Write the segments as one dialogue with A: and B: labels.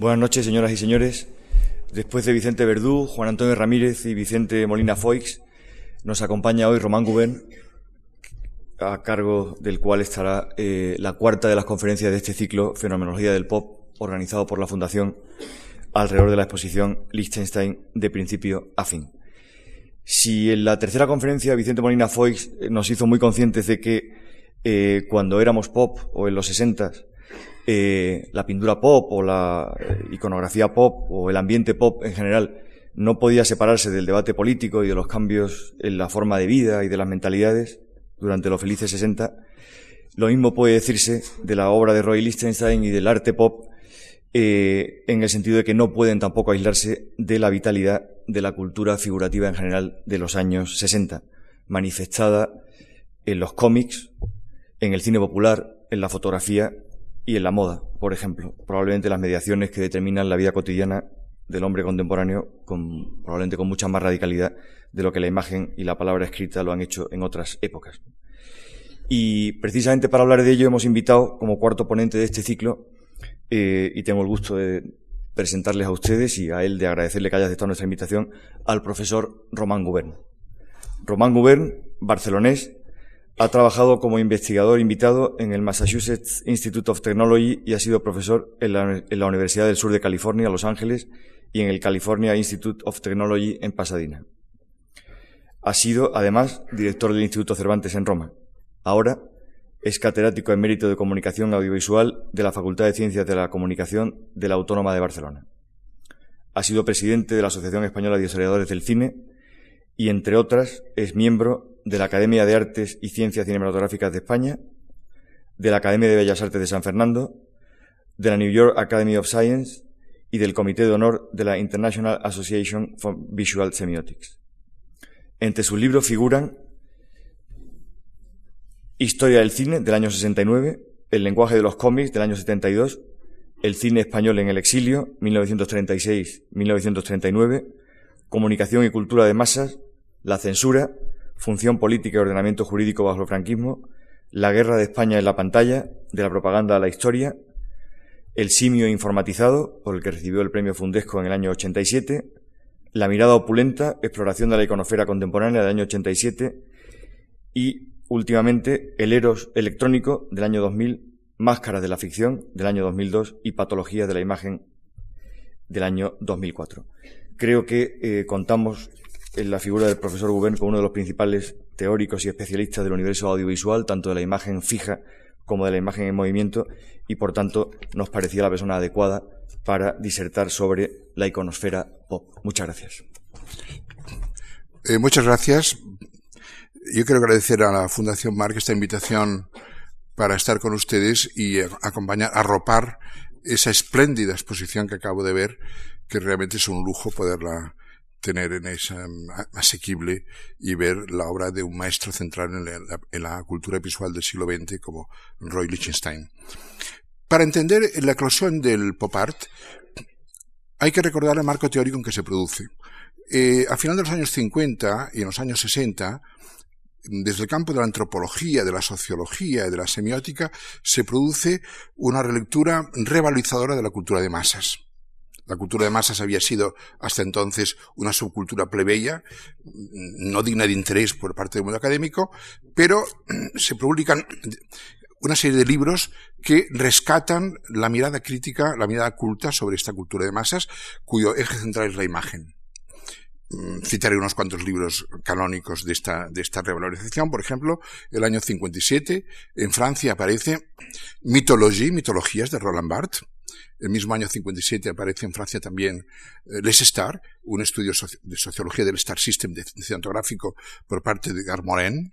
A: Buenas noches, señoras y señores. Después de Vicente Verdú, Juan Antonio Ramírez y Vicente Molina Foix, nos acompaña hoy Román Gubén, a cargo del cual estará eh, la cuarta de las conferencias de este ciclo Fenomenología del Pop, organizado por la Fundación alrededor de la exposición Liechtenstein de principio a fin. Si en la tercera conferencia Vicente Molina Foix nos hizo muy conscientes de que eh, cuando éramos pop o en los sesentas eh, la pintura pop o la eh, iconografía pop o el ambiente pop en general no podía separarse del debate político y de los cambios en la forma de vida y de las mentalidades durante los felices 60, lo mismo puede decirse de la obra de Roy Lichtenstein y del arte pop eh, en el sentido de que no pueden tampoco aislarse de la vitalidad de la cultura figurativa en general de los años 60, manifestada en los cómics, en el cine popular, en la fotografía y en la moda, por ejemplo, probablemente las mediaciones que determinan la vida cotidiana del hombre contemporáneo, con, probablemente con mucha más radicalidad de lo que la imagen y la palabra escrita lo han hecho en otras épocas. Y precisamente para hablar de ello hemos invitado como cuarto ponente de este ciclo, eh, y tengo el gusto de presentarles a ustedes y a él de agradecerle que haya aceptado nuestra invitación, al profesor Román Gubern. Román Gubern, barcelonés, ha trabajado como investigador invitado en el Massachusetts Institute of Technology y ha sido profesor en la, Universidad del Sur de California, Los Ángeles, y en el California Institute of Technology en Pasadena. Ha sido, además, director del Instituto Cervantes en Roma. Ahora es catedrático en mérito de comunicación audiovisual de la Facultad de Ciencias de la Comunicación de la Autónoma de Barcelona. Ha sido presidente de la Asociación Española de Historiadores del Cine y, entre otras, es miembro de la Academia de Artes y Ciencias Cinematográficas de España, de la Academia de Bellas Artes de San Fernando, de la New York Academy of Science y del Comité de Honor de la International Association for Visual Semiotics. Entre sus libros figuran Historia del cine del año 69, El lenguaje de los cómics del año 72, El cine español en el exilio 1936-1939, Comunicación y cultura de masas, La censura función política y ordenamiento jurídico bajo el franquismo, la guerra de España en la pantalla, de la propaganda a la historia, el simio informatizado, por el que recibió el premio Fundesco en el año 87, la mirada opulenta, exploración de la iconofera contemporánea del año 87 y, últimamente, el Eros electrónico del año 2000, Máscaras de la ficción del año 2002 y Patologías de la imagen del año 2004. Creo que eh, contamos en la figura del profesor Gubern como uno de los principales teóricos y especialistas del universo audiovisual, tanto de la imagen fija como de la imagen en movimiento, y por tanto nos parecía la persona adecuada para disertar sobre la iconosfera pop. Muchas gracias.
B: Eh, muchas gracias. Yo quiero agradecer a la Fundación Marc esta invitación para estar con ustedes y acompañar, arropar esa espléndida exposición que acabo de ver, que realmente es un lujo poderla tener en esa asequible y ver la obra de un maestro central en la, cultura visual del siglo XX como Roy Lichtenstein. Para entender la eclosión del pop art, hay que recordar el marco teórico en que se produce. Eh, a final de los años 50 y en los años 60, desde el campo de la antropología, de la sociología y de la semiótica, se produce una relectura revalorizadora de la cultura de masas. La cultura de masas había sido hasta entonces una subcultura plebeya, no digna de interés por parte del mundo académico, pero se publican una serie de libros que rescatan la mirada crítica, la mirada culta sobre esta cultura de masas, cuyo eje central es la imagen. Mm, citaré unos cuantos libros canónicos de esta, de esta revalorización. Por ejemplo, el año 57, en Francia aparece Mythologie, Mitologías de Roland Barthes, el mismo año 57 aparece en Francia también eh, Les Star, un estudio de sociología del Star System de cinematográfico por parte de Garmoren.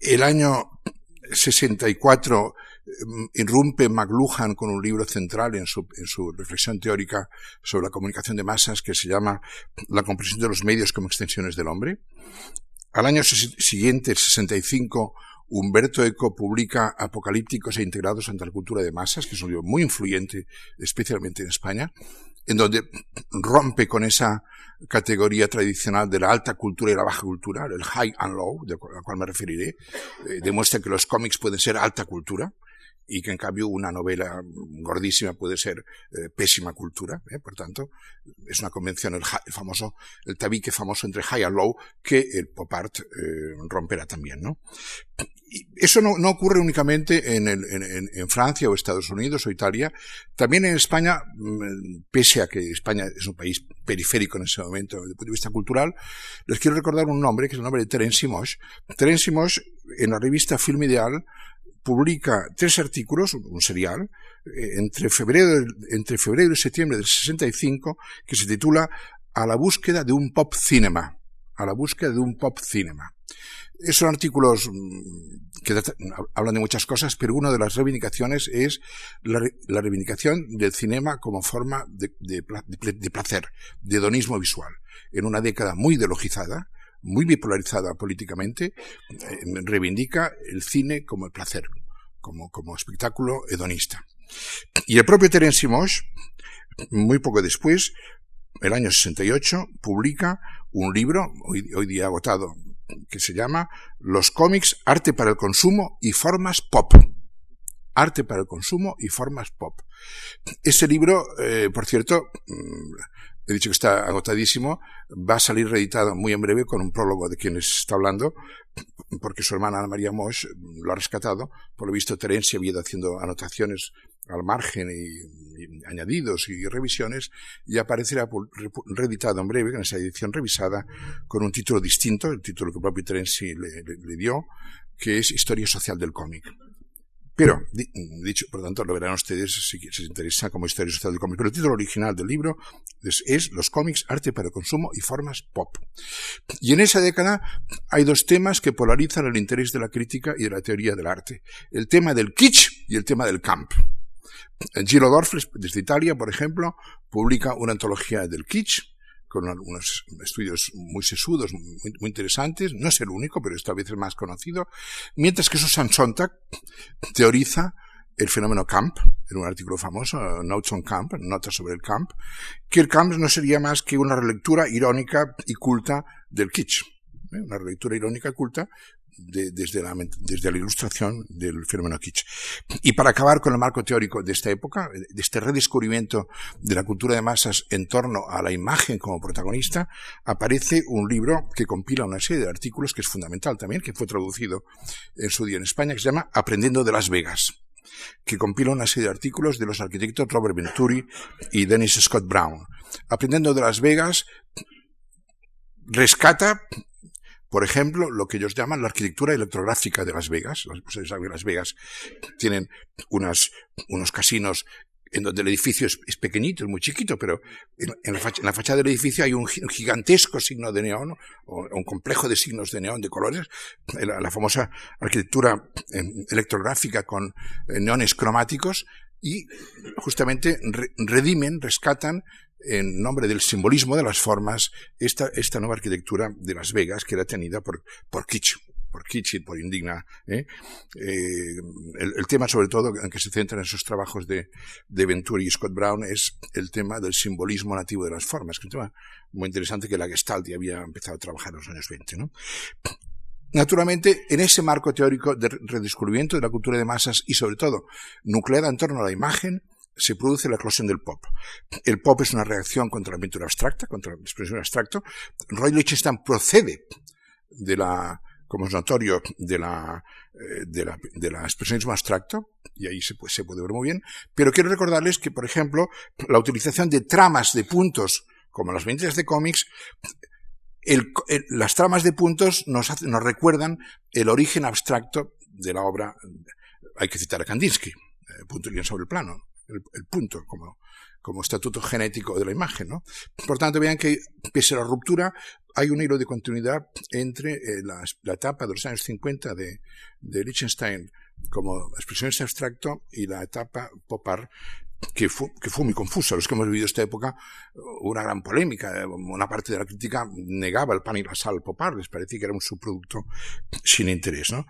B: El año 64 mm, irrumpe McLuhan con un libro central en su, en su, reflexión teórica sobre la comunicación de masas que se llama La comprensión de los medios como extensiones del hombre. Al año siguiente, el 65, Humberto Eco publica Apocalípticos e integrados ante la cultura de masas, que es un libro muy influyente, especialmente en España, en donde rompe con esa categoría tradicional de la alta cultura y la baja cultura, el high and low, de la cual me referiré, eh, demuestra que los cómics pueden ser alta cultura, y que en cambio una novela gordísima puede ser eh, pésima cultura. ¿eh? Por tanto, es una convención, el, famoso, el tabique famoso entre high and low que el pop art eh, romperá también. ¿no? Y eso no, no, ocurre únicamente en, el, en, en, Francia o Estados Unidos o Italia. También en España, mm, pese a que España es un país periférico en ese momento desde el punto de vista cultural, les quiero recordar un nombre, que es el nombre de Terence Simosh. Terence Simosh, en la revista Film Ideal, publica tres artículos, un, serial, eh, entre, febrero, entre febrero y septiembre del 65, que se titula A la búsqueda de un pop cinema. A la búsqueda de un pop cinema. Son artículos mm, que hablan de muchas cosas, pero una de las reivindicaciones es la, reivindicación del cinema como forma de, de, de, placer, de hedonismo visual. En una década muy ideologizada, muy bipolarizada políticamente, eh, reivindica el cine como el placer, como, como espectáculo hedonista. Y el propio Terence Simosh, muy poco después, el año 68, publica un libro, hoy, hoy día agotado, que se llama Los cómics, arte para el consumo y formas pop. Arte para el consumo y formas pop. Ese libro, eh, por cierto, mm, he dicho que está agotadísimo, va a salir reeditado muy en breve con un prólogo de quien está hablando, porque su hermana Ana María Mosch lo ha rescatado. Por lo visto, Terencia había ido haciendo anotaciones al margen y, añadidos y revisiones, y aparecerá reeditado en breve, en esa edición revisada, con un título distinto, el título que el propio Terenci le dio, que es Historia Social del Cómic. Pero, dicho, por tanto, lo verán ustedes si, se interesa como historia social del cómic. Pero el título original del libro es, Los cómics, arte para consumo y formas pop. Y en esa década hay dos temas que polarizan el interés de la crítica y de la teoría del arte. El tema del kitsch y el tema del camp. Giro Dorfles, desde Italia, por ejemplo, publica una antología del kitsch, con unos estudios muy sesudos, muy, interesantes. No es el único, pero esta vez el más conocido. Mientras que Susan Sontag teoriza el fenómeno camp, en un artículo famoso, Notes on Camp, Notas sobre el camp, que el camp no sería más que una relectura irónica y culta del kitsch. ¿eh? Una relectura irónica y culta desde, la, desde la ilustración del fenómeno kitsch. Y para acabar con el marco teórico de esta época, de este redescubrimiento de la cultura de masas en torno a la imagen como protagonista, aparece un libro que compila una serie de artículos que es fundamental también, que fue traducido en su día en España, que se llama Aprendiendo de Las Vegas que compila una serie de artículos de los arquitectos Robert Venturi y Dennis Scott Brown. Aprendiendo de Las Vegas, rescata por ejemplo, lo que ellos llaman la arquitectura electrográfica de Las Vegas. Ustedes saben Las Vegas tienen unos casinos en donde el edificio es, pequeñito, es muy chiquito, pero en, la fachada del edificio hay un, gigantesco signo de neón, o un complejo de signos de neón de colores, la, famosa arquitectura em, electrográfica con eh, neones cromáticos, y justamente redimen, rescatan en nombre del simbolismo de las formas, esta, esta nueva arquitectura de Las Vegas que era tenida por, por Kitsch, por Kitsch por Indigna. ¿eh? Eh, el, tema, sobre todo, en que se centran esos trabajos de, de Venturi y Scott Brown, es el tema del simbolismo nativo de las formas, que es un tema muy interesante que la Gestalt ya había empezado a trabajar en los años 20. ¿no? Naturalmente, en ese marco teórico de redescubrimiento de la cultura de masas y, sobre todo, nucleada en torno a la imagen, se produce la eclosión del pop. El pop es una reacción contra la pintura abstracta, contra la expresión abstracta. Roy Lichtenstein procede de la, como es notorio, de la, eh, de la, expresionismo abstracto, y ahí se, se puede ver muy bien, pero quiero recordarles que, por ejemplo, la utilización de tramas de puntos, como las ventas de cómics, el, las tramas de puntos nos, nos recuerdan el origen abstracto de la obra, hay que citar a Kandinsky, eh, punto y sobre el plano, el, punto como, como estatuto genético de la imagen. ¿no? Por tanto, vean que pese a la ruptura, hay un hilo de continuidad entre eh, la, la, etapa de los años 50 de, de Liechtenstein como expresionista abstracto y la etapa popar que fue, que fue muy confusa. Los que hemos vivido esta época, una gran polémica. Una parte de la crítica negaba el pan y la sal popar, les parecía que era un subproducto sin interés. ¿no?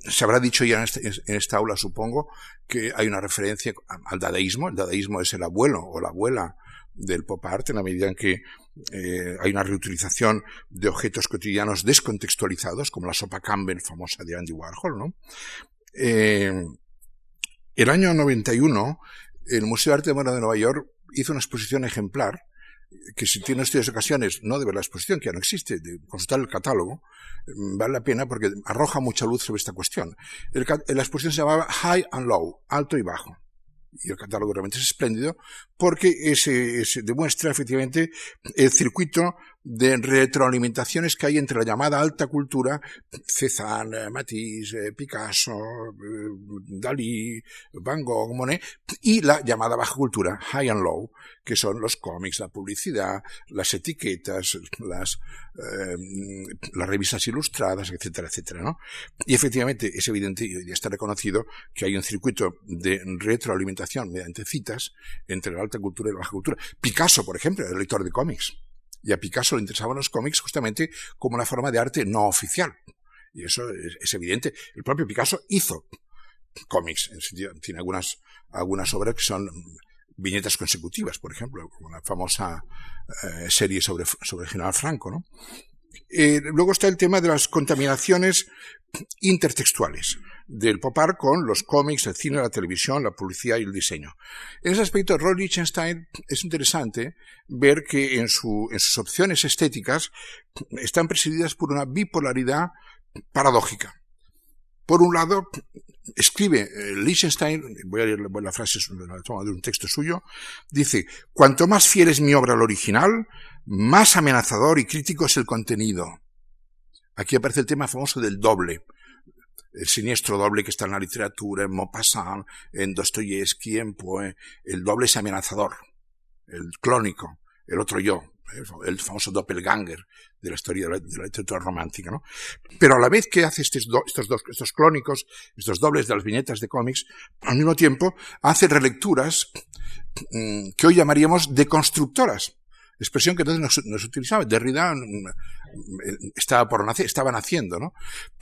B: Se habrá dicho ya en, este, en esta aula, supongo, que hay una referencia al dadaísmo. El dadaísmo es el abuelo o la abuela del pop art en la medida en que eh, hay una reutilización de objetos cotidianos descontextualizados, como la sopa Campbell famosa de Andy Warhol, ¿no? Eh, El año 91, el Museo de Arte Moderno de Nueva York hizo una exposición ejemplar que si tiene ustedes ocasiones, no de ver la exposición, que ya no existe, de consultar el catálogo, mm, vale la pena porque arroja mucha luz sobre esta cuestión. la exposición se llamaba High and Low, alto y bajo y el catálogo realmente es espléndido, porque ese, demuestra efectivamente el circuito de retroalimentaciones que hay entre la llamada alta cultura, Cézanne, Matisse, Picasso, eh, Dalí, Van Gogh, Monet, y la llamada baja cultura, high and low, que son los cómics, la publicidad, las etiquetas, las, eh, las revistas ilustradas, etcétera, etcétera, ¿no? Y efectivamente es evidente y está reconocido que hay un circuito de retroalimentación mediante citas entre la alta cultura y la baja cultura. Picasso, por ejemplo, era el lector de cómics. Y a Picasso le interesaban los cómics justamente como una forma de arte no oficial. Y eso es, evidente. El propio Picasso hizo cómics, tiene algunas, algunas obras que son viñetas consecutivas, por ejemplo, como la famosa eh, serie sobre, sobre general Franco, ¿no? Eh, luego está el tema de las contaminaciones intertextuales del pop art con los cómics, el cine, la televisión, la publicidad y el diseño. En ese aspecto, Roy Lichtenstein es interesante ver que en, su, en sus opciones estéticas están presididas por una bipolaridad paradójica. Por un lado, escribe eh, Lichtenstein, voy a leer la frase de un texto suyo, dice, cuanto más fiel es mi obra al original, más amenazador y crítico es el contenido. Aquí aparece el tema famoso del doble el siniestro doble que está en la literatura, en Maupassant, en Dostoyevsky, en Poe, el doble es amenazador, el clónico, el otro yo, el famoso doppelganger de la historia de la, literatura romántica, ¿no? Pero a la vez que hace estos, estos, dos, estos clónicos, estos dobles de las viñetas de cómics, al mismo tiempo hace relecturas mm, que hoy llamaríamos deconstructoras expresión que entonces no, se utilizaba. Derrida mm, estaba por nacer, estaba naciendo, ¿no?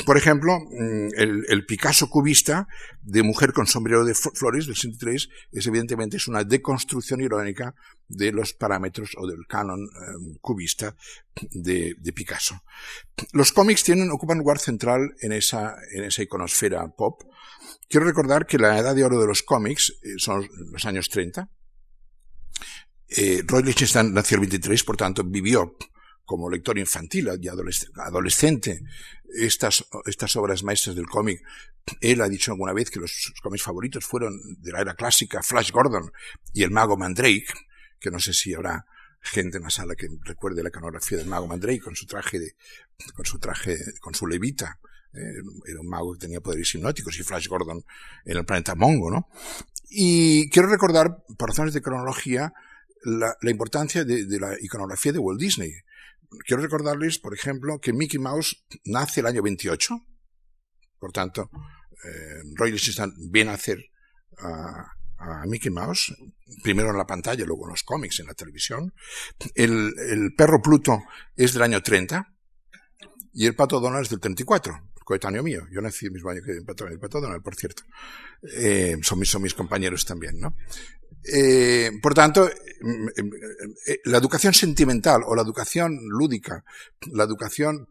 B: Por ejemplo, mm, el, Picasso cubista de Mujer con sombrero de flores del 63 es evidentemente es una deconstrucción irónica de los parámetros o del canon em, cubista de, Picasso. Los cómics tienen, ocupan lugar central en esa, en esa iconosfera pop. Quiero recordar que la edad de oro de los cómics eh, son los años 30, eh, Roy Lichtenstein nació el 23, por tanto, vivió como lector infantil y adolescente estas, estas obras maestras del cómic. Él ha dicho alguna vez que los, cómics favoritos fueron de la era clásica Flash Gordon y el mago Mandrake, que no sé si habrá gente en la sala que recuerde la iconografía del mago Mandrake con su traje de, con su traje, con su levita. Eh, era un mago que tenía poderes hipnóticos y Flash Gordon en el planeta Mongo, ¿no? Y quiero recordar, por razones de cronología, la, importancia de, la iconografía de Walt Disney. Quiero recordarles, por ejemplo, que Mickey Mouse nace el año 28. Por tanto, eh, Roy Lichtenstein viene a hacer a, Mickey Mouse, primero en la pantalla, luego en los cómics, en la televisión. El, perro Pluto es del año 30 y el pato Donald es del 34 coetáneo mío. Yo nací el mismo año que el pato, el pato Donald, por cierto. Eh, son, mis, son mis compañeros también, ¿no? Eh, por tanto, la educación sentimental o la educación lúdica, la educación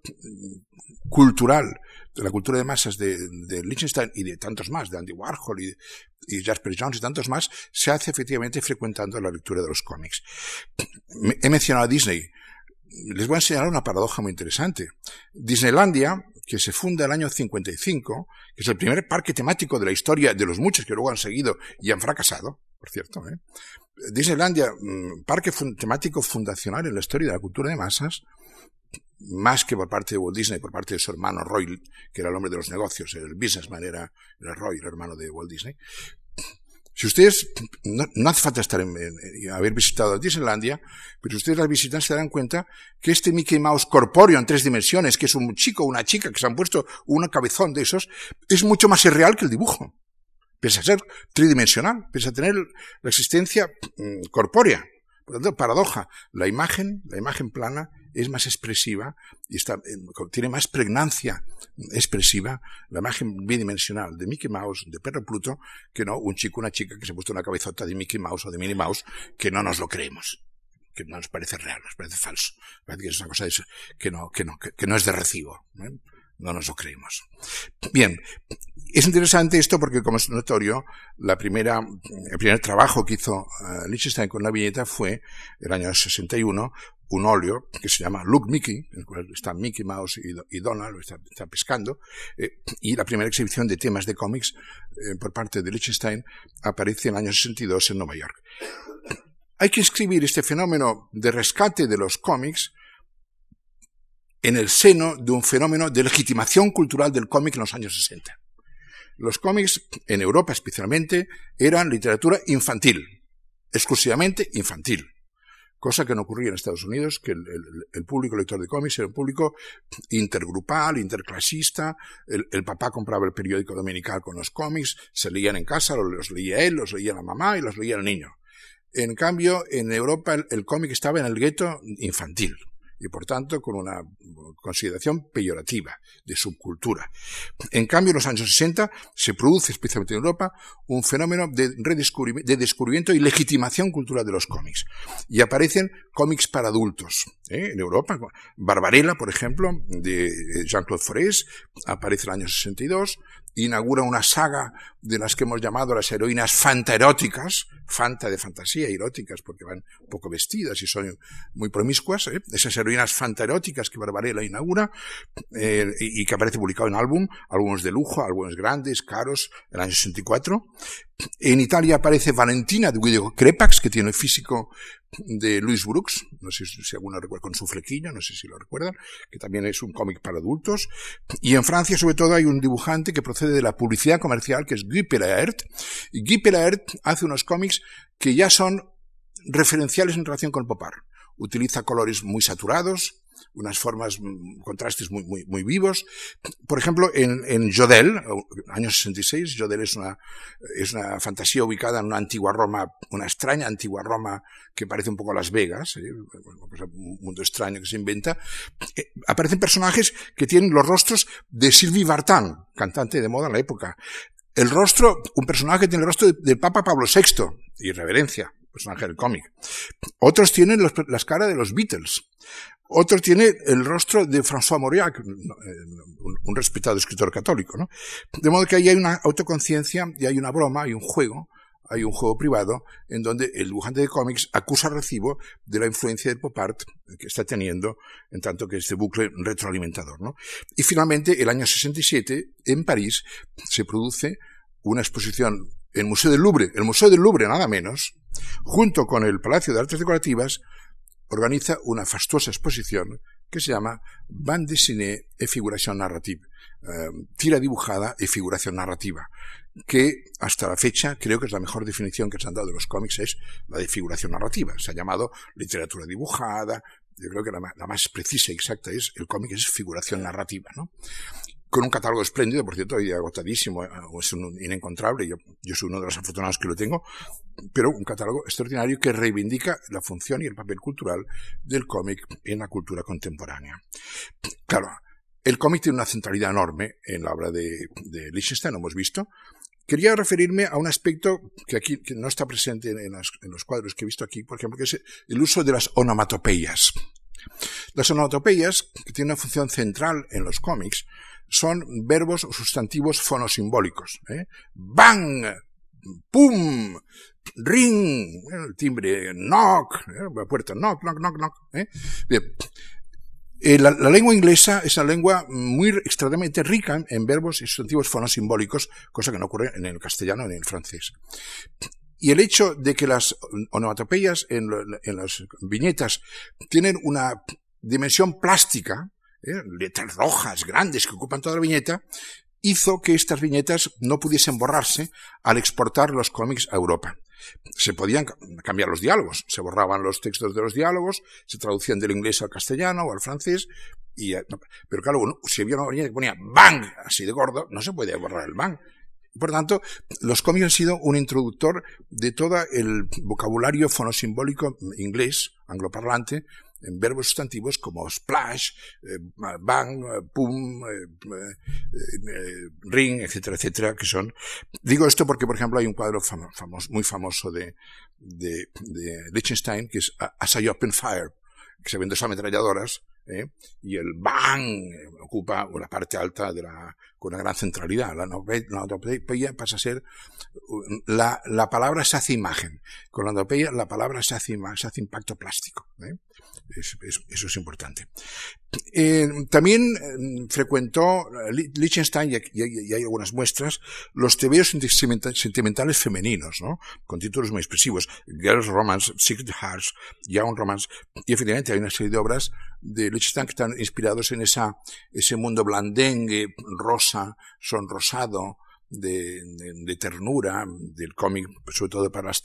B: cultural, de la cultura de masas de, de Liechtenstein y de tantos más, de Andy Warhol y, y, Jasper Jones y tantos más, se hace efectivamente frecuentando la lectura de los cómics. He mencionado a Disney. Les voy a enseñar una paradoja muy interesante. Disneylandia, que se funda el año 55, que es el primer parque temático de la historia de los muchos que luego han seguido y han fracasado, por cierto. ¿eh? Disneylandia, mm, parque temático fundacional en la historia de la cultura de masas, más que por parte de Walt Disney, por parte de su hermano Roy, que era el hombre de los negocios, el businessman era, Roy, el hermano de Walt Disney. Si ustedes, no, hace falta estar en, haber visitado Disneylandia, pero si ustedes la visitan se darán cuenta que este Mickey Mouse corpóreo en tres dimensiones, que es un chico o una chica que se han puesto un cabezón de esos, es mucho más irreal que el dibujo. Pese a ser tridimensional, pese a tener la existencia mm, corpórea. Por lo tanto, paradoja. La imagen, la imagen plana, es más expresiva y eh, tiene más pregnancia expresiva la imagen bidimensional de Mickey Mouse, de Perro Pluto, que no un chico, una chica que se ha puesto una cabezota de Mickey Mouse o de Minnie Mouse, que no nos lo creemos que no nos parece real, nos parece falso. Parece que es una cosa que, no es de recibo. ¿eh? No nos lo creemos. Bien, es interesante esto porque, como es notorio, la primera, el primer trabajo que hizo uh, Liechtenstein con la viñeta fue el año 61, un óleo que se llama Look Mickey, en el cual están Mickey Mouse y, Donald, están, pescando, eh, y la primera exhibición de temas de cómics eh, por parte de Liechtenstein aparece en el año 62 en Nueva York. Hay que escribir este fenómeno de rescate de los cómics en el seno de un fenómeno de legitimación cultural del cómic en los años 60. Los cómics, en Europa especialmente, eran literatura infantil, exclusivamente infantil cosa que no ocurría en Estados Unidos, que el, público lector de cómics era un público intergrupal, interclasista, el, papá compraba el periódico dominical con los cómics, se leían en casa, los, leía él, los leía la mamá y los leía el niño. En cambio, en Europa el cómic estaba en el gueto infantil y por tanto con una consideración peyorativa de subcultura. En cambio, en los años 60 se produce, especialmente en Europa, un fenómeno de, de descubrimiento y legitimación cultural de los cómics. Y aparecen cómics para adultos. ¿Eh? En Europa, Barbarella, por ejemplo, de Jean-Claude Forest, aparece en el año 62, inaugura una saga de las que hemos llamado las heroínas fantaeróticas, fanta de fantasía, eróticas, porque van poco vestidas y son muy promiscuas, ¿eh? esas heroínas fantaeróticas que Barbarella inaugura eh, y, que aparece publicado en álbum, álbumes de lujo, álbumes grandes, caros, el año 64. En Italia aparece Valentina de Guido Crepax, que tiene el físico de Louis Brooks, no sé si alguno recuerda, con su flequillo, no sé si lo recuerdan, que también es un cómic para adultos. Y en Francia, sobre todo, hay un dibujante que procede de la publicidad comercial, que es Guy Pelaert. Guy Pelaert hace unos cómics que ya son referenciales en relación con Popar. Utiliza colores muy saturados, unas formas, mm, contrastes muy, muy, muy vivos. Por ejemplo, en, en Jodel, año 66, Jodel es una, es una fantasía ubicada en una antigua Roma, una extraña antigua Roma que parece un poco Las Vegas, ¿eh? un mundo extraño que se inventa. Eh, aparecen personajes que tienen los rostros de Sylvie Vartan, cantante de moda en la época. El rostro, un personaje que tiene el rostro del Papa Pablo VI, irreverencia, personaje del cómic. Otros tienen las caras de los Beatles. Otro tiene el rostro de François Mauriac, un, respetado escritor católico, ¿no? De modo que ahí hay una autoconciencia y hay una broma, hay un juego, hay un juego privado en donde el dibujante de cómics acusa recibo de la influencia del pop art que está teniendo en tanto que este bucle retroalimentador, ¿no? Y finalmente, el año 67, en París, se produce una exposición el Museo del Louvre, el Museo del Louvre nada menos, junto con el Palacio de Artes Decorativas, organiza una fastuosa exposición que se llama Bande dessinée et figuración narrative, eh, tira dibujada y figuración narrativa, que hasta la fecha creo que es la mejor definición que se han dado de los cómics es la de figuración narrativa. Se ha llamado literatura dibujada, yo creo que la, la más precisa y exacta es el cómic es figuración narrativa, ¿no? Con un catálogo espléndido, por cierto, y agotadísimo, eh, es un inencontrable, yo, yo soy uno de los afortunados que lo tengo, pero un catálogo extraordinario que reivindica la función y el papel cultural del cómic en la cultura contemporánea. Claro, el cómic tiene una centralidad enorme en la obra de, de Liechtenstein, lo hemos visto. Quería referirme a un aspecto que aquí no está presente en, en los cuadros que he visto aquí, por ejemplo, que es el uso de las onomatopeyas. Las onomatopeyas, que tienen una función central en los cómics, son verbos o sustantivos fonosimbólicos. ¿eh? Bang, pum, ring, el timbre, knock, ¿eh? la puerta, knock, knock, knock, knock. ¿eh? Bien. La, lengua inglesa es una lengua muy extremadamente rica en verbos y sustantivos fonosimbólicos, cosa que no ocurre en el castellano ni en el francés. Y el hecho de que las onomatopeyas en las viñetas tienen una dimensión plástica, ¿eh? letras rojas grandes que ocupan toda la viñeta, hizo que estas viñetas no pudiesen borrarse al exportar los cómics a Europa. Se podían cambiar los diálogos, se borraban los textos de los diálogos, se traducían del inglés al castellano o al francés, y, eh, pero claro, si había una viñeta que ponía bang así de gordo, no se podía borrar el bang. Por tanto, los cómics han sido un introductor de todo el vocabulario fonosimbólico inglés, angloparlante, en verbos sustantivos como splash, eh, bang, eh, pum, eh, ring, etcétera, etcétera, que son... Digo esto porque, por ejemplo, hay un cuadro famoso, muy famoso de, de, de Liechtenstein, que es As I Open Fire, que se ven dos ametralladoras, ¿eh? y el bang ocupa la parte alta de la, con una gran centralidad. La onomatopeya pasa a ser, la, la, palabra se hace imagen. Con la onomatopeya la palabra se hace, se hace impacto plástico. ¿eh? Eso es importante. Eh, también eh, frecuentó Liechtenstein, y, y, hay algunas muestras, los tebeos sentimentales femeninos, ¿no? con títulos muy expresivos. Girls Romance, Secret Hearts, Young Romance, y efectivamente hay una serie de obras de Liechtenstein que están inspirados en esa, ese mundo blandengue, rosa, sonrosado, de, de, ternura del cómic, sobre todo para las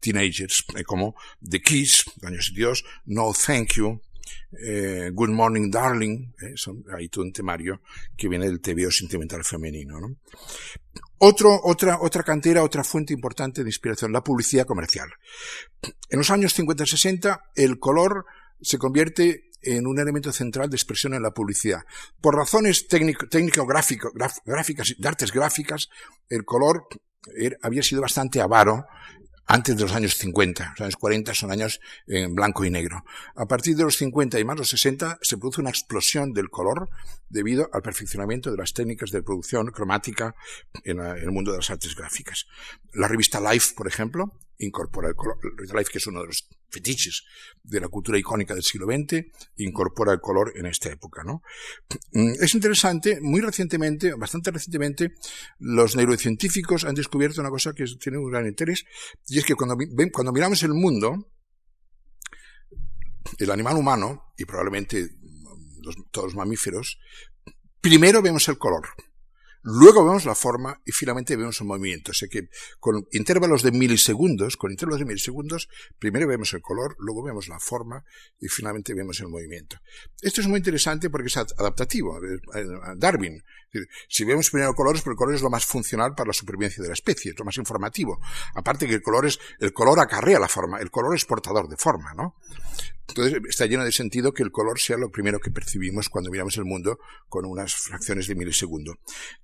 B: teenagers, eh, como The Kiss, Años de Dios, No Thank You, eh, Good Morning Darling, eh, hay todo un temario que viene del tebeo sentimental femenino. ¿no? Otro, otra, otra cantera, otra fuente importante de inspiración, la publicidad comercial. En los años 50-60, el color se convierte en un elemento central de expresión en la publicidad. Por razones técnico-gráficas, de artes gráficas, el color había sido bastante avaro antes de los años 50. Los años 40 son años en blanco y negro. A partir de los 50 y más los 60 se produce una explosión del color debido al perfeccionamiento de las técnicas de producción cromática en, el mundo de las artes gráficas. La revista Life, por ejemplo, incorpora el color, Life, que es uno de los fetiches de la cultura icónica del siglo XX, incorpora el color en esta época. ¿no? Mm, es interesante, muy recientemente, bastante recientemente, los neurocientíficos han descubierto una cosa que tiene un gran interés, y es que cuando, cuando miramos el mundo, el animal humano, y probablemente todos los mamíferos, primero vemos el color. Luego vemos la forma y finalmente vemos el movimiento. O sea que con intervalos de milisegundos, con intervalos de milisegundos, primero vemos el color, luego vemos la forma y finalmente vemos el movimiento. Esto es muy interesante porque es adaptativo. Darwin. Si vemos primero colores, pero el color es lo más funcional para la supervivencia de la especie, es lo más informativo. Aparte que el color es, el color acarrea la forma, el color es portador de forma, ¿no? Entonces está lleno de sentido que el color sea lo primero que percibimos cuando miramos el mundo con unas fracciones de milisegundo.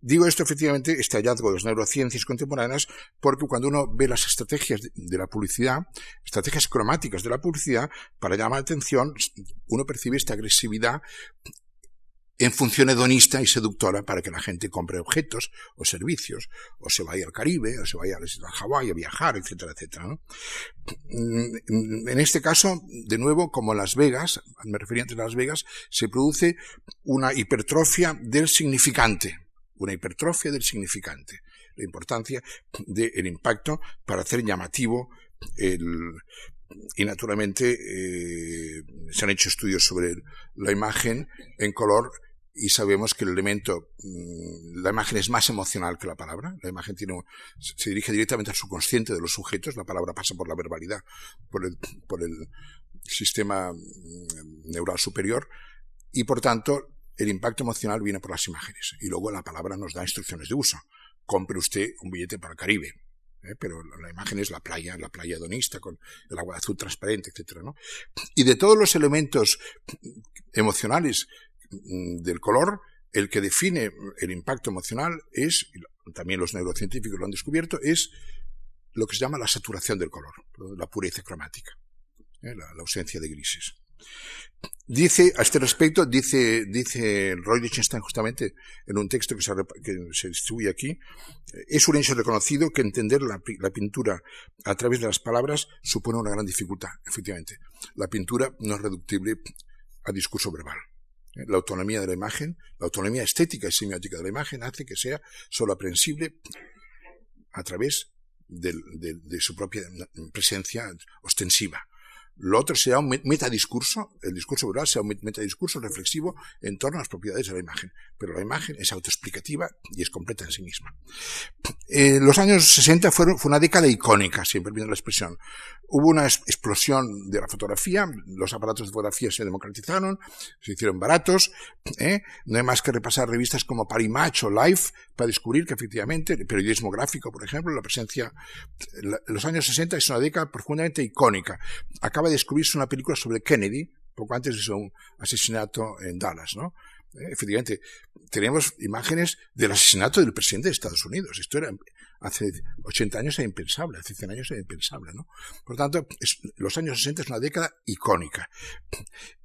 B: Digo esto efectivamente, este hallazgo de las neurociencias contemporáneas, porque cuando uno ve las estrategias de la publicidad, estrategias cromáticas de la publicidad, para llamar la atención, uno percibe esta agresividad en función hedonista y seductora para que la gente compre objetos o servicios, o se vaya al Caribe, o se vaya a Hawái a viajar, etcétera, etcétera. Mm, en este caso, de nuevo, como Las Vegas, me refería antes a Las Vegas, se produce una hipertrofia del significante, una hipertrofia del significante, la importancia del impacto para hacer llamativo el, y naturalmente eh, se han hecho estudios sobre la imagen en color y sabemos que el elemento, mm, la imagen es más emocional que la palabra. La imagen tiene, se dirige directamente al subconsciente de los sujetos. La palabra pasa por la verbalidad, por el, sistema mm, neural superior y por tanto el impacto emocional viene por las imágenes. Y luego la palabra nos da instrucciones de uso. Compre usted un billete para el Caribe. ¿eh? pero la imagen es la playa, la playa hedonista con el agua azul transparente, etcétera. Y de todos los elementos emocionales Mm, del color, el que define el impacto emocional es, también los neurocientíficos lo han descubierto, es lo que se llama la saturación del color, la pureza cromática, ¿eh? la, ausencia de grises. Dice, a este respecto, dice, dice Roy Lichtenstein justamente en un texto que se, que se distribuye aquí, es un hecho reconocido que entender la, la, pintura a través de las palabras supone una gran dificultad, efectivamente. La pintura no es reductible a discurso verbal. La autonomía de la imagen, la autonomía estética y semiótica de la imagen hace que sea solo aprensible a través de, de su propia presencia ostensiva. Lo otro será un metadiscurso, el discurso verbal será un metadiscurso reflexivo en torno a las propiedades de la imagen, pero la imagen es autoexplicativa y es completa en sí misma. Eh, los años 60 fueron, fue una década icónica, siempre viene la expresión. Hubo una explosión de la fotografía, los aparatos de fotografía se democratizaron, se hicieron baratos, ¿eh? no hay más que repasar revistas como Parimatch o Life para descubrir que efectivamente el periodismo gráfico, por ejemplo, la presencia, los años 60 es una década profundamente icónica. Acaba de descubrirse una película sobre Kennedy, poco antes de su asesinato en Dallas, ¿no? Efectivamente, tenemos imágenes del asesinato del presidente de Estados Unidos. Esto era hace 80 años era impensable, hace 100 años era impensable, ¿no? Por lo tanto, los años 60 es una década icónica.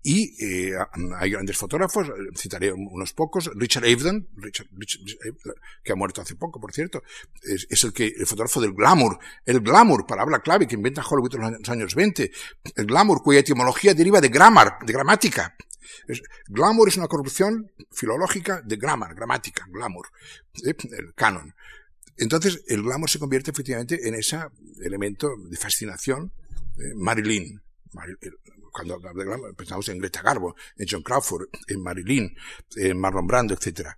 B: Y eh, hay grandes fotógrafos, citaré unos pocos, Richard Avedon, Richard, que ha muerto hace poco, por cierto, es, el que el fotógrafo del glamour, el glamour, palabra clave que inventa Hollywood en los años 20, el glamour cuya etimología deriva de grammar, de gramática, glamour es una corrupción filológica de grammar, gramática, glamour, el canon. Entonces, el glamour se convierte efectivamente en ese elemento de fascinación. Eh, Marilyn, cuando pensamos en Greta Garbo, en John Crawford, en Marilyn, en Marlon Brando, etc.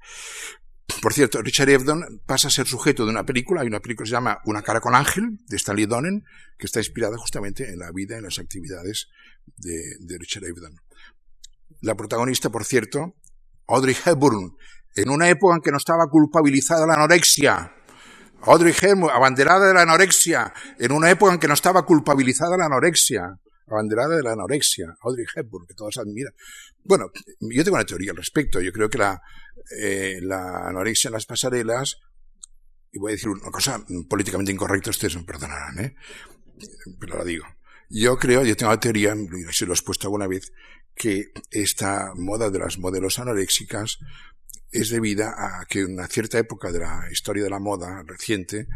B: Por cierto, Richard Avedon pasa a ser sujeto de una película, hay una película que se llama Una cara con ángel, de Stanley Donen, que está inspirada justamente en la vida y en las actividades de, de Richard Avedon. La protagonista, por cierto, Audrey Hepburn, en una época en que no estaba culpabilizada la anorexia, Audrey Hepburn, abanderada de la anorexia, en una época en que no estaba culpabilizada la anorexia, abanderada de la anorexia, Audrey Hepburn, que todos admiran. Bueno, yo tengo una teoría al respecto. Yo creo que la, eh, la anorexia en las pasarelas, y voy a decir una cosa políticamente incorrecta, ustedes me perdonarán, ¿eh? pero la digo. Yo creo, yo tengo la teoría, se lo he expuesto alguna vez, que esta moda de las modelos anoréxicas es debida a que en una cierta época de la historia de la moda reciente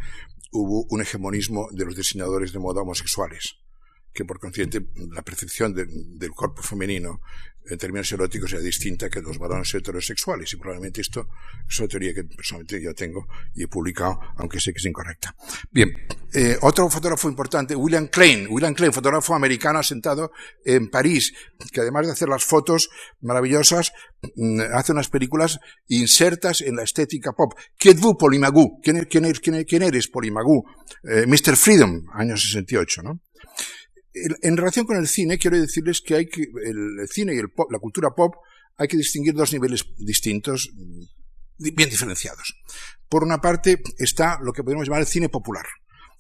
B: hubo un hegemonismo de los diseñadores de moda homosexuales, que por consiguiente la percepción del cuerpo femenino en términos eróticos era distinta que los varones heterosexuales y probablemente esto es una teoría que personalmente yo tengo y he publicado, aunque sé que es incorrecta. Bien, eh, otro fotógrafo importante, William Klein, William Klein, fotógrafo americano asentado en París, que además de hacer las fotos maravillosas, mm, hace unas películas insertas en la estética pop. ¿Quién vous Polimagú? ¿Quién, quién, quién, quién eres Polimagú? Eh, Mr. Freedom, año 68, ¿no? En relación con el cine, quiero decirles que hay que, el, cine y el la cultura pop hay que distinguir dos niveles distintos, mm, bien diferenciados. Por una parte está lo que podemos llamar el cine popular,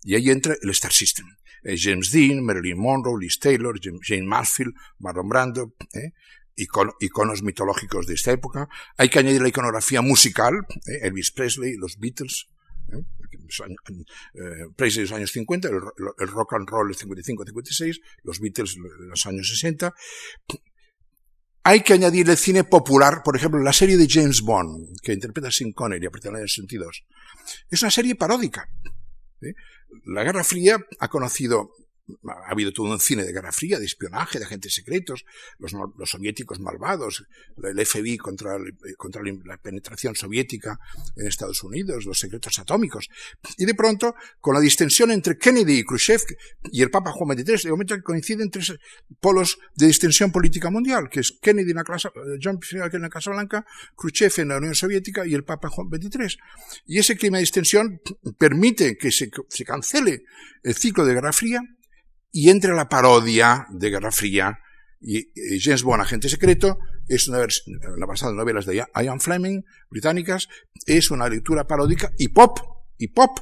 B: y ahí entra el Star System. Eh, James Dean, Marilyn Monroe, Liz Taylor, Jane Marfield, Marlon Brando, eh, iconos mitológicos de esta época. Hay que añadir la iconografía musical, eh, Elvis Presley, los Beatles, eh Presley de los años 50, el, rock and roll de 55-56, los Beatles de los años 60. Hay que añadir el cine popular, por ejemplo, la serie de James Bond, que interpreta Sin Connery a partir del año 62. Es una serie paródica. ¿eh? La Guerra Fría ha conocido ha habido todo un cine de guerra fría, de espionaje, de agentes secretos, los, soviéticos malvados, el FBI contra, contra, la penetración soviética en Estados Unidos, los secretos atómicos. Y de pronto, con la distensión entre Kennedy y Khrushchev y el Papa Juan XXIII, de momento coinciden tres polos de distensión política mundial, que es Kennedy en la Casa, John en la Casa Blanca, Khrushchev en la Unión Soviética y el Papa Juan XXIII. Y ese clima de distensión permite que se, se cancele el ciclo de Guerra Fría y entre la parodia de Guerra Fría y, James Bond, agente secreto, es una, una basada en novelas de Ian Fleming, británicas, es una lectura paródica y pop, y pop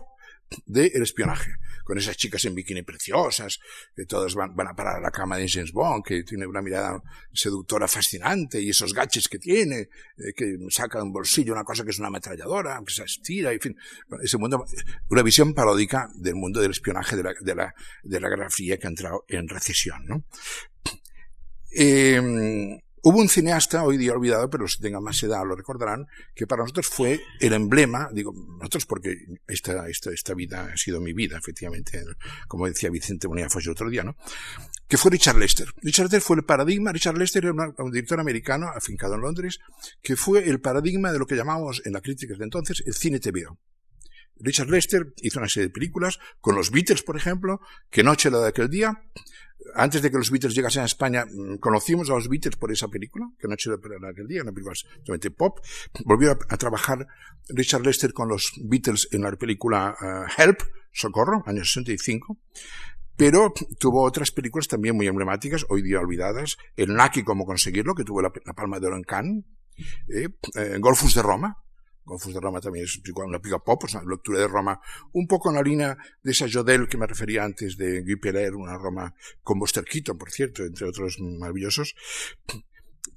B: del espionaje con esas chicas en bikini preciosas, que todas van, a parar a la cama de James Bond, que tiene una mirada seductora fascinante, y esos gaches que tiene, eh, que saca de un bolsillo una cosa que es una ametralladora, que se estira, en fin, ese mundo, una visión paródica del mundo del espionaje de la, de la, de la Guerra Fría que ha entrado en recesión, ¿no? Eh, Hubo un cineasta, hoy día olvidado, pero que tengan más edad lo recordarán, que para nosotros fue el emblema, digo nosotros porque esta, esta, esta vida ha sido mi vida, efectivamente, como decía Vicente Bonilla Foch el otro día, ¿no? Que fue Richard Lester. Richard Lester fue el paradigma, Richard Lester era un director americano afincado en Londres, que fue el paradigma de lo que llamamos en la crítica de entonces el cine TVO. Richard Lester hizo una serie de películas con los Beatles, por ejemplo, que noche la de aquel día, antes de que los Beatles llegasen a España, mm, conocimos a los Beatles por esa película, que no hecho en aquel día, una película totalmente pop. Volvió a, trabajar Richard Lester con los Beatles en la película eh, Help, Socorro, año 65. Pero tuvo otras películas también muy emblemáticas, hoy día olvidadas. El Naki, cómo conseguirlo, que tuvo la, Palma de Oro en Cannes. Eh, eh, Golfus de Roma, Confus de Roma también es una pica pop, es una lectura de Roma, un poco en la línea de esa Jodel que me refería antes de Guy Peller, una Roma con Buster por cierto, entre otros maravillosos.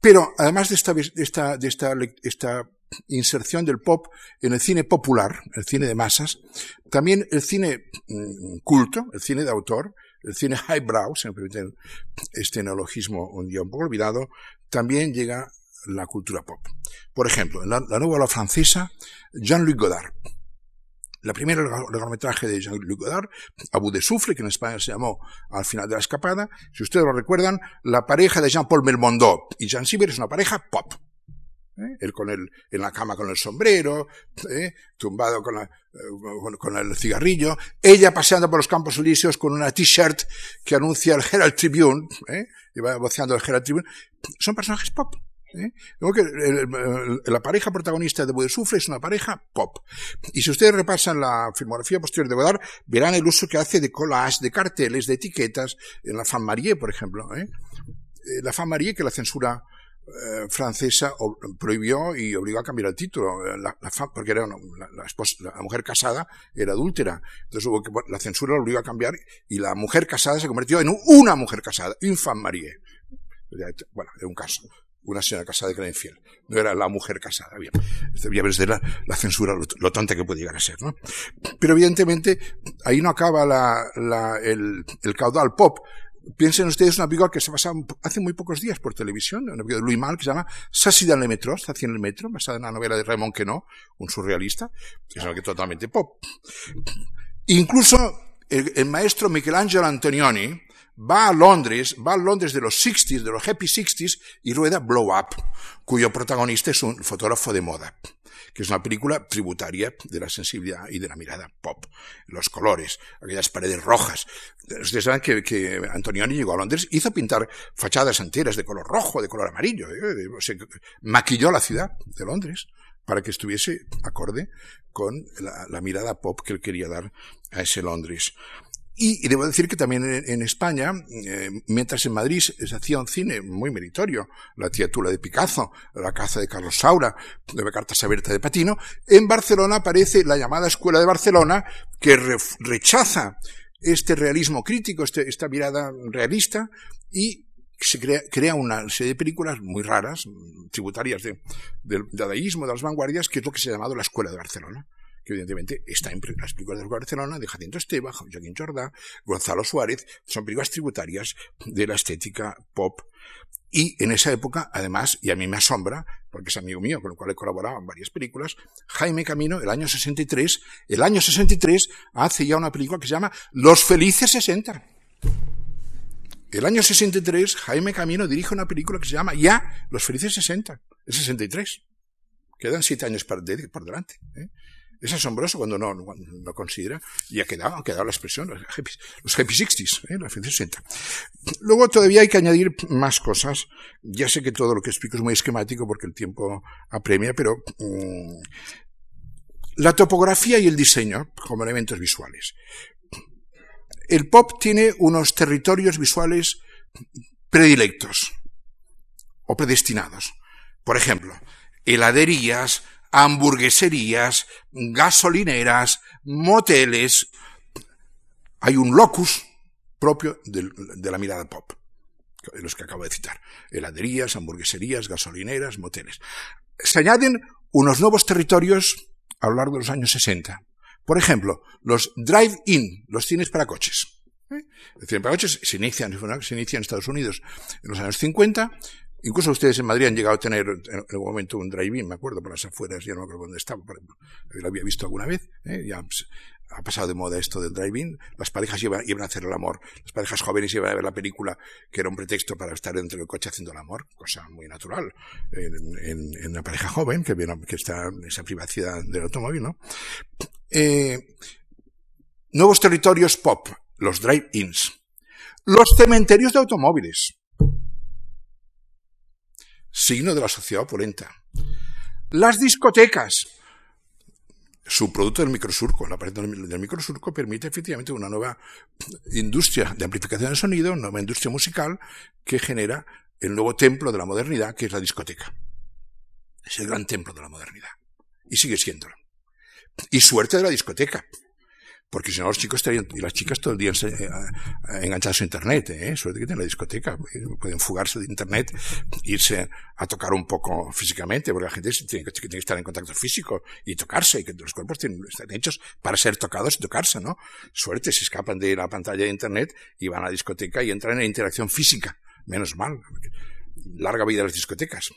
B: Pero además de esta, de esta, de esta, esta inserción del pop en el cine popular, el cine de masas, también el cine mm, culto, el cine de autor, el cine highbrow, si me permiten este neologismo un día un poco olvidado, también llega la cultura pop. Por ejemplo, en la, nueva ola francesa, Jean-Luc Godard. La primera largometraje de Jean-Luc Godard, Abu de Souffle, que en España se llamó Al final de la escapada. Si ustedes lo recuerdan, la pareja de Jean-Paul Belmondo y Jean Sieber es una pareja pop. ¿Eh? Él con el, en la cama con el sombrero, ¿eh? tumbado con, la, eh, con, el cigarrillo, ella paseando por los campos elíseos con una t-shirt que anuncia el Herald Tribune, y va voceando el Herald Tribune. Son personajes pop. ¿Eh? que la pareja protagonista de Sufre es una pareja pop. Y si ustedes repasan la filmografía posterior de Godard, verán el uso que hace de collage, de carteles, de etiquetas, en la Femme Marie, por ejemplo. ¿eh? eh la Femme Marie, que la censura eh, francesa prohibió y obligó a cambiar el título, la, porque era la, mujer casada era adúltera. Entonces hubo que, la censura la obligó a cambiar y la mujer casada se convirtió en una mujer casada, une femme mariée. Bueno, era un caso una señora casada que era infiel. No era la mujer casada. Bien. Ya ves de la, censura lo, tonta que puede llegar a ser, ¿no? Pero evidentemente, ahí no acaba la, la, el, caudal pop. Piensen ustedes una película que se pasaba hace muy pocos días por televisión, una película de Louis Mal que se llama Sassy dans le metro, Sassy en el metro, basada en la novela de Raymond Queneau, un surrealista, que es algo que totalmente pop. Incluso el maestro Michelangelo Antonioni, va a Londres, va a Londres de los 60s, de los happy 60s, y rueda Blow Up, cuyo protagonista es un fotógrafo de moda, que es una película tributaria de la sensibilidad y de la mirada pop. Los colores, aquellas paredes rojas. Ustedes saben que, que Antonioni llegó a Londres, hizo pintar fachadas enteras de color rojo, de color amarillo, ¿eh? maquilló la ciudad de Londres para que estuviese acorde con la, la mirada pop que él quería dar a ese Londres. Y, debo decir que también en, España, eh, mientras en Madrid se hacía un cine muy meritorio, La Tiatula de Picasso, La caza de Carlos Saura, de Cartas Abierta de Patino, en Barcelona aparece la llamada Escuela de Barcelona, que rechaza este realismo crítico, este, esta mirada realista, y se crea, una serie de películas muy raras, tributarias del dadaísmo, de las vanguardias, que es lo que se ha llamado la Escuela de Barcelona que evidentemente está en las películas de Barcelona, de Jacinto Esteba, Joaquín Jordá, Gonzalo Suárez, son películas tributarias de la estética pop. Y en esa época, además, y a mí me asombra, porque es amigo mío con el cual he colaborado en varias películas, Jaime Camino, el año 63, el año 63 hace ya una película que se llama Los Felices 60. El año 63, Jaime Camino dirige una película que se llama ya Los Felices 60, el 63. Quedan siete años por, delante. ¿eh? Es asombroso cuando no lo considera. Y ha quedado, ha quedado la expresión, los happy, los 60s, ¿eh? los 60. Luego todavía hay que añadir más cosas. Ya sé que todo lo que explico es muy esquemático porque el tiempo apremia, pero mm, la topografía y el diseño como elementos visuales. El pop tiene unos territorios visuales predilectos o predestinados. Por ejemplo, heladerías, hamburgueserías, gasolineras, moteles. Hay un locus propio de, la mirada pop, los que acabo de citar. Heladerías, hamburgueserías, gasolineras, moteles. Se añaden unos nuevos territorios a lo largo de los años 60. Por ejemplo, los drive-in, los cines para coches. ¿Eh? El cine para coches se inicia, se en Estados Unidos en los años 50 Incluso ustedes en Madrid han llegado a tener en algún momento un drive-in, me acuerdo, por las afueras, ya no me acuerdo dónde estaba, lo había visto alguna vez, ¿eh? ya pues, ha pasado de moda esto del drive-in, las parejas iban, a hacer el amor, las parejas jóvenes iban a ver la película que era un pretexto para estar dentro del coche haciendo el amor, cosa muy natural en, en, una pareja joven que, que está en esa privacidad del automóvil, ¿no? Eh, nuevos territorios pop, los drive-ins. Los cementerios de automóviles signo de la sociedad opulenta. Las discotecas. Su producto del microsurco, la pared del microsurco permite efectivamente una nueva industria de amplificación de sonido, una nueva industria musical que genera el nuevo templo de la modernidad, que es la discoteca. Es el gran templo de la modernidad. Y sigue siéndolo. Y suerte de la discoteca. Porque si no, los chicos estarían, y las chicas todo el día eh, enganchados a Internet, ¿eh? sobre todo en la discoteca. Pueden fugarse de Internet, irse a tocar un poco físicamente, porque la gente tiene que, tiene que estar en contacto físico y tocarse, y que los cuerpos tienen, están hechos para ser tocados y tocarse, ¿no? Suerte, se escapan de la pantalla de Internet y van a la discoteca y entran en interacción física. Menos mal. Larga vida de las discotecas.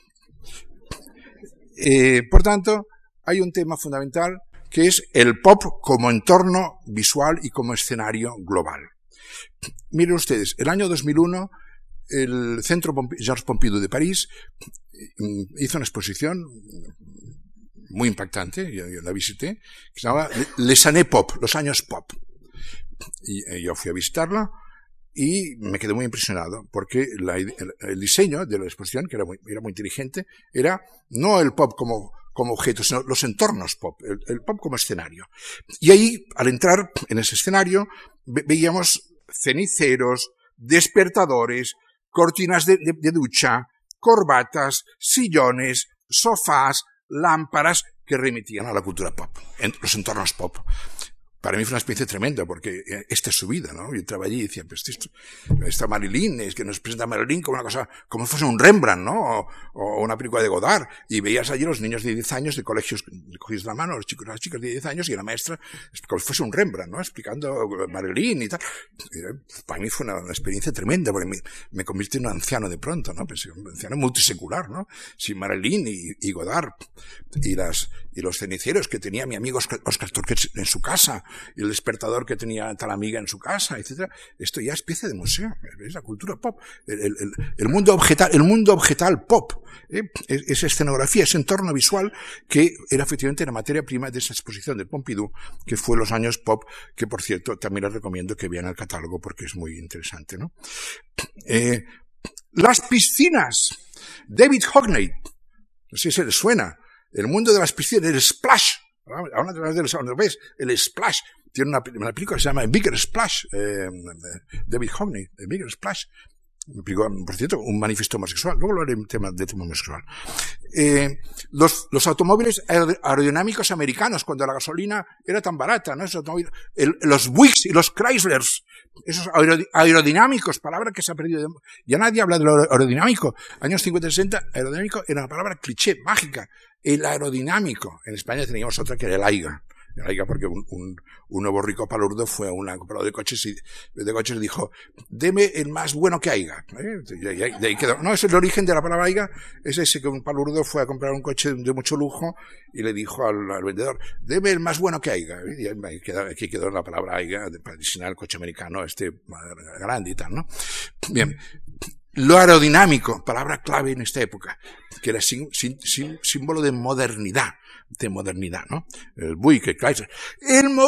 B: Eh, por tanto, hay un tema fundamental que es el pop como entorno visual y como escenario global. Miren ustedes, el año 2001 el Centro Georges Pompidou de París mm, hizo una exposición muy impactante, yo, la visité, que se llamaba Les années pop, los años pop. Y eh, yo fui a visitarla y me quedé muy impresionado porque el, diseño de la exposición, que era muy, era muy inteligente, era no el pop como como objetos, sino los entornos pop, el, pop como escenario. Y ahí, al entrar en ese escenario, veíamos ceniceros, despertadores, cortinas de, ducha, corbatas, sillones, sofás, lámparas que remitían a la cultura pop, en los entornos pop para mí fue una experiencia tremenda, porque eh, esta es su vida, ¿no? Yo entraba allí y decía, pues esto, esta Marilyn, es que nos presenta Marilyn como una cosa, como si fuese un Rembrandt, ¿no? O, una película de Godard. Y veías allí los niños de 10 años de colegios, cogías la mano, los chicos, las chicas de 10 años y la maestra, como si fuese un Rembrandt, ¿no? Explicando Marilyn y tal. Eh, para mí fue una, experiencia tremenda, porque me, me convirtió en un anciano de pronto, ¿no? Pensé, un anciano multisecular, ¿no? Sin Marilyn y, y Godard y las, y los ceniceros que tenía mi amigo Oscar, Oscar en su casa, el despertador que tenía tal amiga en su casa, etcétera. Esto ya es pieza de museo, es la cultura pop, el, el, mundo objetal, el mundo objetal pop, ¿eh? esa escenografía, ese entorno visual que era efectivamente la materia prima de esa exposición del Pompidou, que fue los años pop, que por cierto también les recomiendo que vean el catálogo porque es muy interesante, ¿no? Eh, las piscinas, David Hockney, no sé si se les suena, el mundo de las piscinas, el splash, Ahora a través de los ves el splash. Tiene una, una, película que se llama Bigger Splash, eh, David Hockney, Bigger Splash. Por cierto, un manifiesto homosexual. Luego hablaré del tema, de tema homosexual. Eh, los, los, automóviles aerodinámicos americanos, cuando la gasolina era tan barata, ¿no? Esos los Buicks y los Chryslers, esos aerodinámicos, palabra que se ha perdido. Ya nadie habla de lo aerodinámico. Años 50-60, aerodinámico era una palabra cliché, mágica el aerodinámico. En España teníamos otra que era el AIGA. El AIGA porque un, un, un nuevo rico palurdo fue a un comprador de coches y de coches dijo, deme el más bueno que haya. ¿Eh? De ahí quedó. No, es el origen de la palabra AIGA, es ese que un palurdo fue a comprar un coche de mucho lujo y le dijo al, al vendedor, deme el más bueno que haya. Y ahí quedó, aquí quedó la palabra AIGA para designar el coche americano, este grande y tal, ¿no? Bien, lo aerodinámico, palabra clave en esta época, que era símbolo de modernidad, de modernidad, ¿no? El Buick, el Chrysler.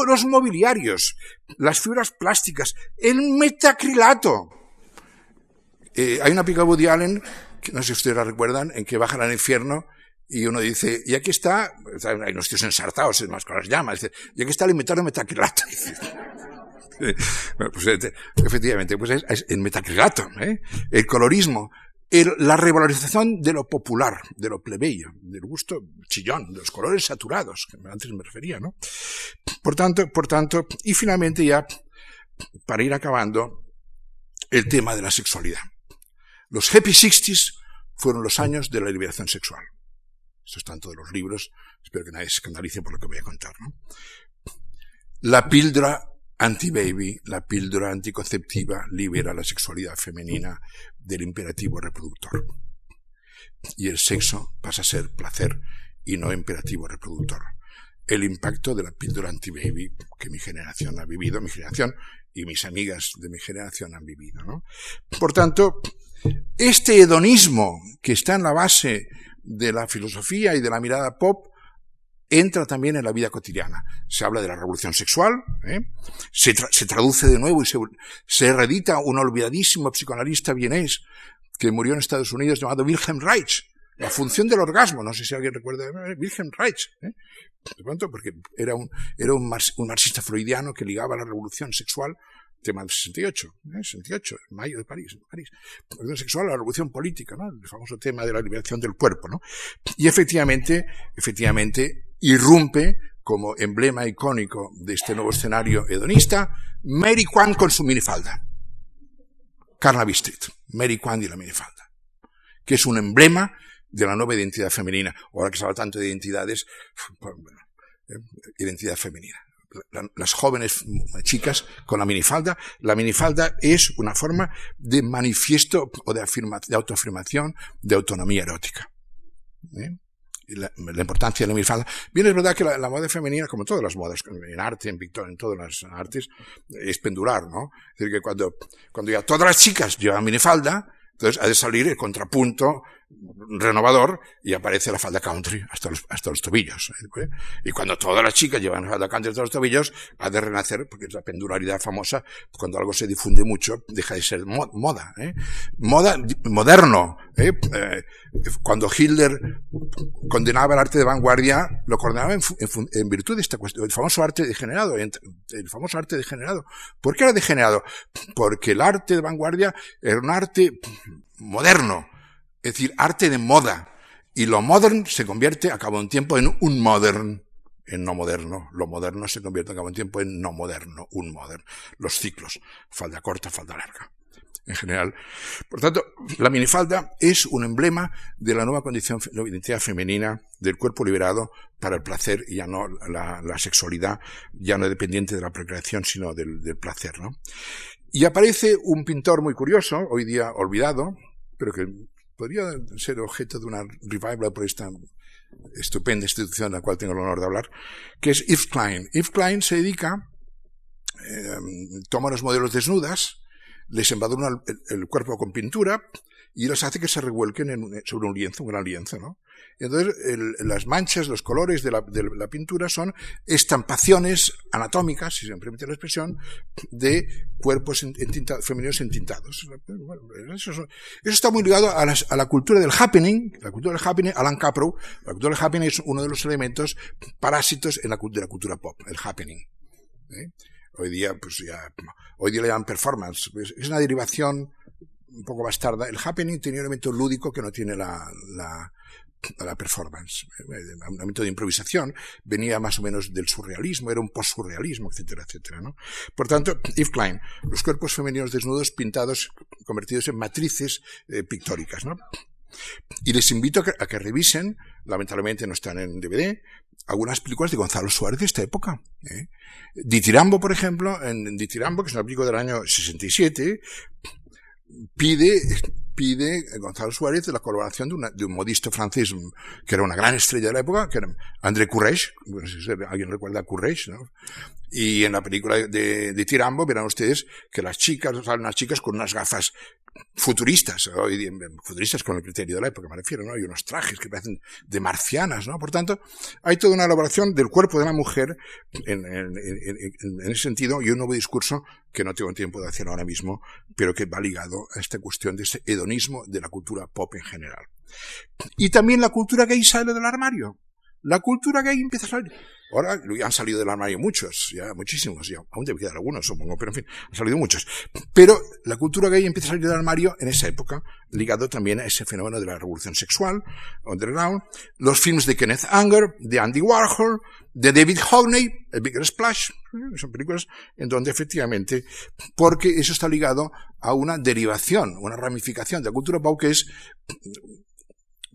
B: los mobiliarios, las fibras plásticas, el metacrilato. Eh, hay una pica Woody Allen, que no sé si ustedes la recuerdan, en que bajan al infierno y uno dice, y aquí está, hay unos tíos ensartados, más con las llamas, dice, y aquí está el inventario metacrilato. pues, eh, efectivamente, pues es, el metacrilato, ¿eh? el colorismo, la revalorización de lo popular, de lo plebeyo, del gusto chillón, de los colores saturados, que antes me refería, ¿no? Por tanto, por tanto, y finalmente ya, para ir acabando, el tema de la sexualidad. Los Happy Sixties fueron los años de la liberación sexual. Eso en todos los libros, espero que nadie se escandalice por lo que voy a contar, ¿no? La píldora Anti-baby, la píldora anticonceptiva, libera la sexualidad femenina del imperativo reproductor. Y el sexo pasa a ser placer y no imperativo reproductor. El impacto de la píldora anti-baby que mi generación ha vivido, mi generación y mis amigas de mi generación han vivido. ¿no? Por tanto, este hedonismo que está en la base de la filosofía y de la mirada pop entra también en la vida cotidiana. Se habla de la revolución sexual, ¿eh? se, traduce de nuevo y se, se reedita un olvidadísimo psicoanalista vienés que murió en Estados Unidos llamado Wilhelm Reich. La función del orgasmo, no sé si alguien recuerda, eh, Wilhelm Reich. ¿eh? De pronto, porque era un, era un, marxista freudiano que ligaba la revolución sexual tema del 68, ¿eh? 68, mayo de París, París. La sexual, la revolución política, ¿no? El famoso tema de la liberación del cuerpo, ¿no? Y efectivamente, efectivamente, irrumpe como emblema icónico de este nuevo escenario hedonista, Mary Kwan con su minifalda. Carnaby Street, Mary Kwan y la minifalda, que es un emblema de la nueva identidad femenina. Ahora que se habla tanto de identidades, eh, identidad femenina. Las jóvenes chicas con la minifalda. La minifalda es una forma de manifiesto o de, de autoafirmación, de autonomía erótica. ¿Eh? la, importancia de la minifalda. Bien, es verdad que la, moda femenina, como todas las modas, en arte, en pintura, en todas las artes, es pendular, ¿no? Es decir, que cuando, cuando ya todas las chicas llevan minifalda, entonces ha de salir el contrapunto renovador y aparece la falda country hasta los, hasta los tobillos. ¿eh? Y cuando todas las chicas llevan falda country hasta los tobillos, ha de renacer, porque es la pendularidad famosa, cuando algo se difunde mucho, deja de ser moda. ¿eh? Moda, moderno. ¿eh? eh cuando Hitler condenaba el arte de vanguardia, lo condenaba en, en, virtud de esta cuestión, el famoso arte degenerado, el famoso arte degenerado. ¿Por qué era degenerado? Porque el arte de vanguardia era un arte moderno, es decir, arte de moda. Y lo modern se convierte a cabo de un tiempo en un modern, en no moderno. Lo moderno se convierte a cabo de un tiempo en no moderno, un modern. Los ciclos, falda corta, falda larga. En general. Por tanto, la minifalda es un emblema de la nueva condición, la identidad femenina, del cuerpo liberado para el placer y ya no la, sexualidad, ya no dependiente de la procreación, sino del, del placer, ¿no? Y aparece un pintor muy curioso, hoy día olvidado, pero que podría ser objeto de una revival por esta estupenda institución a la cual tengo el honor de hablar, que es Yves Klein. Yves Klein se dedica, eh, toma los modelos desnudas, les embadurna el, cuerpo con pintura y los hace que se revuelquen sobre un lienzo, un gran lienzo, ¿no? Entonces, las manchas, los colores de la, pintura son estampaciones anatómicas, si se me permite la expresión, de cuerpos femeninos entintados. eso, está muy ligado a, la cultura del happening, la cultura del happening, Alan Capro, la cultura del happening es uno de los elementos parásitos en la, de la cultura pop, el happening. ¿eh? Hoy día, pues ya, hoy día le llaman performance. Es una derivación un poco bastarda. El happening tiene un elemento lúdico que no tiene la, la, performance. Un elemento de improvisación venía más o menos del surrealismo, era un post-surrealismo, etcétera, etcétera, ¿no? Por tanto, Yves Klein, los cuerpos femeninos desnudos pintados, convertidos en matrices eh, pictóricas, ¿no? Y les invito a que, revisen, lamentablemente no están en DVD, algunas películas de Gonzalo Suárez de esta época. ¿eh? Ditirambo, por ejemplo, en Ditirambo, que es una película del año 67, pide, pide Gonzalo Suárez la colaboración de, de, un modisto francés que era una gran estrella de la época, que era André Courrèges, no sé si alguien recuerda a Courrèges, ¿no? Y en la película de, de Tirambo verán ustedes que las chicas, salen las chicas con unas gafas futuristas, futuristas con el criterio de la época, me refiero, ¿no? Hay unos trajes que parecen de marcianas, ¿no? Por tanto, hay toda una elaboración del cuerpo de la mujer en, en, en, en ese sentido y un nuevo discurso que no tengo tiempo de hacer ahora mismo, pero que va ligado a esta cuestión de ese hedonismo de la cultura pop en general. Y también la cultura gay sale del armario. La cultura gay empieza a salir. Ahora han salido del armario muchos, ya muchísimos, ya, aún debe quedar algunos, supongo, pero en fin, han salido muchos. Pero la cultura gay empieza a salir del armario en esa época, ligado también a ese fenómeno de la revolución sexual, underground, los films de Kenneth Anger, de Andy Warhol, de David Hockney, el Bigger Splash, son películas en donde efectivamente, porque eso está ligado a una derivación, una ramificación de la cultura pop que es,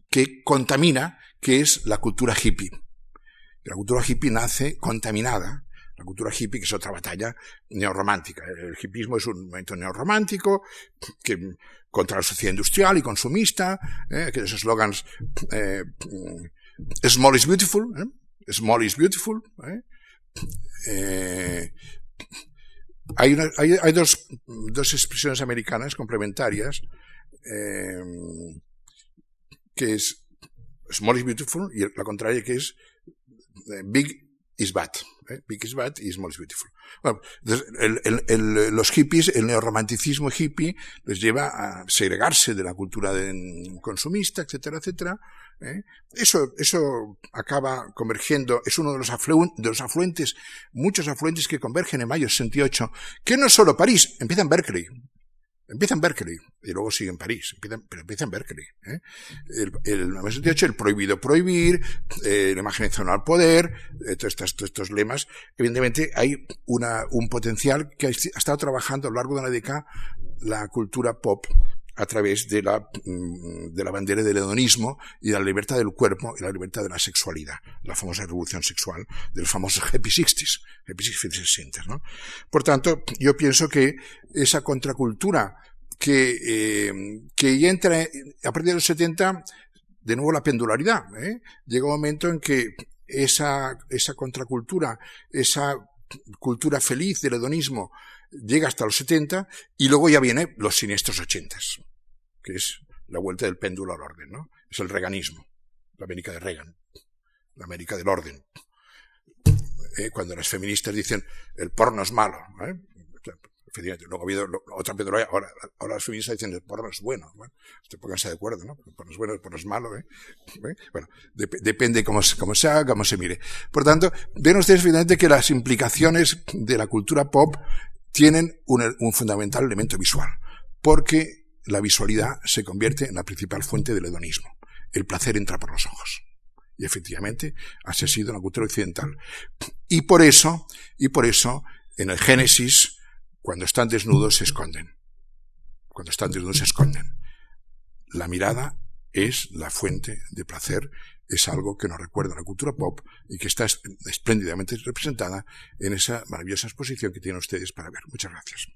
B: que contamina, que es la cultura hippie. La cultura hippie nace contaminada. La cultura hippie, que es otra batalla neorromántica. El hippismo es un movimiento neorromántico que, contra la sociedad industrial y consumista, eh, que esos slogans eh, Small is beautiful, eh, Small is beautiful. Hay, una, hay, dos, expresiones americanas complementarias que es Small is beautiful y la contraria que es eh, big is bad. ¿eh? Big is bad y small is beautiful. Bueno, los hippies, el neorromanticismo hippie les lleva a segregarse de la cultura consumista, etcétera, etcétera. ¿eh? Eso, eso acaba convergiendo, es uno de los, de los afluentes, muchos afluentes que convergen en mayo 68, que no es solo París, empieza en Berkeley. Empieza en Berkeley y luego sigue en París, empieza, pero empieza en Berkeley. ¿eh? El, el 1978, el prohibido prohibir, eh, la imaginación al poder, estos, todos, estos, lemas. Evidentemente hay un potencial que ha estado trabajando a lo largo de una década la cultura pop a través de la, mm, de la bandera del hedonismo y de la libertad del cuerpo y la libertad de la sexualidad, la famosa revolución sexual de los famosos Happy Sixties, Happy Sixties, ¿no? Por tanto, yo pienso que esa contracultura que, eh, que ya entra a partir de los 70, de nuevo la pendularidad, ¿eh? llega un momento en que esa, esa contracultura, esa cultura feliz del hedonismo, llega hasta los 70 y luego ya viene los siniestros 80, que es la vuelta del péndulo al orden, ¿no? Es el reganismo, la América de Reagan, la América del orden. Eh, cuando las feministas dicen el porno es malo, ¿eh? Efectivamente, luego ha habido otra pedroya, ahora, ahora las feministas dicen el porno es bueno. Bueno, usted pónganse de acuerdo, ¿no? El porno es bueno, el porno es malo, ¿eh? ¿Eh? Bueno, dep depende cómo, cómo se haga, cómo se mire. Por tanto, ven ustedes evidentemente que las implicaciones de la cultura pop tienen un, un fundamental elemento visual, porque la visualidad se convierte en la principal fuente del hedonismo. El placer entra por los ojos. Y efectivamente, así ha sido en la cultura occidental. Y por eso, y por eso, en el Génesis, cuando están desnudos se esconden. Cuando están desnudos se esconden. La mirada es la fuente de placer, es algo que nos recuerda la cultura pop y que está espléndidamente representada en esa maravillosa exposición que tienen ustedes para ver. Muchas gracias.